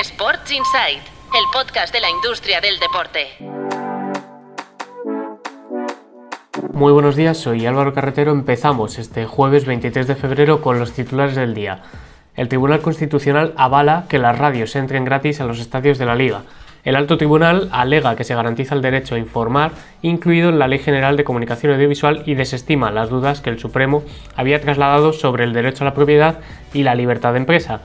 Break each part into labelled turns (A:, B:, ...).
A: Sports Insight, el podcast de la industria del deporte.
B: Muy buenos días, soy Álvaro Carretero. Empezamos este jueves 23 de febrero con los titulares del día. El Tribunal Constitucional avala que las radios entren gratis a los estadios de la Liga. El alto tribunal alega que se garantiza el derecho a informar, incluido en la Ley General de Comunicación Audiovisual, y desestima las dudas que el Supremo había trasladado sobre el derecho a la propiedad y la libertad de empresa.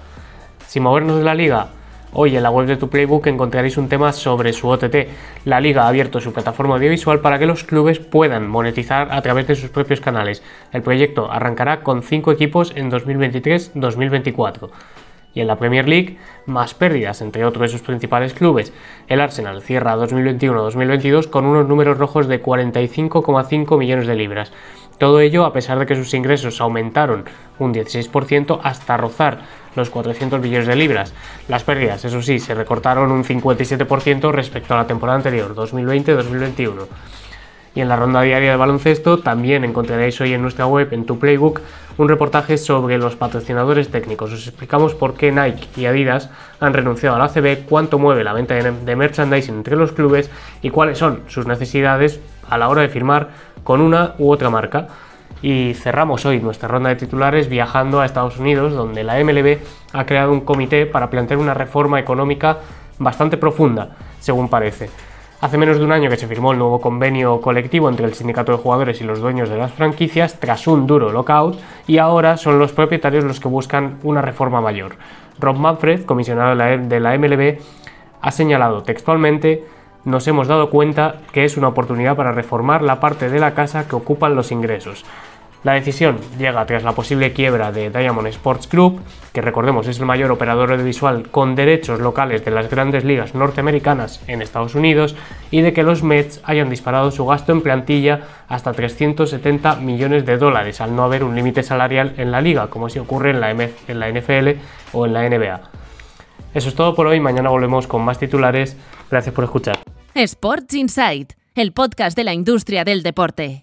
B: Sin movernos de la liga, Hoy en la web de tu Playbook encontraréis un tema sobre su OTT. La liga ha abierto su plataforma audiovisual para que los clubes puedan monetizar a través de sus propios canales. El proyecto arrancará con 5 equipos en 2023-2024 y en la Premier League más pérdidas entre otros de sus principales clubes. El Arsenal cierra 2021-2022 con unos números rojos de 45,5 millones de libras. Todo ello a pesar de que sus ingresos aumentaron un 16% hasta rozar los 400 millones de libras. Las pérdidas, eso sí, se recortaron un 57% respecto a la temporada anterior, 2020-2021. Y en la ronda diaria de baloncesto también encontraréis hoy en nuestra web, en tu Playbook, un reportaje sobre los patrocinadores técnicos. Os explicamos por qué Nike y Adidas han renunciado a la ACB, cuánto mueve la venta de merchandising entre los clubes y cuáles son sus necesidades a la hora de firmar con una u otra marca. Y cerramos hoy nuestra ronda de titulares viajando a Estados Unidos, donde la MLB ha creado un comité para plantear una reforma económica bastante profunda, según parece. Hace menos de un año que se firmó el nuevo convenio colectivo entre el sindicato de jugadores y los dueños de las franquicias tras un duro lockout y ahora son los propietarios los que buscan una reforma mayor. Rob Manfred, comisionado de la MLB, ha señalado textualmente nos hemos dado cuenta que es una oportunidad para reformar la parte de la casa que ocupan los ingresos. La decisión llega tras la posible quiebra de Diamond Sports Group, que recordemos es el mayor operador audiovisual con derechos locales de las grandes ligas norteamericanas en Estados Unidos, y de que los Mets hayan disparado su gasto en plantilla hasta 370 millones de dólares, al no haber un límite salarial en la liga, como si ocurre en la, en la NFL o en la NBA. Eso es todo por hoy, mañana volvemos con más titulares. Gracias por escuchar.
A: Sports Insight, el podcast de la industria del deporte.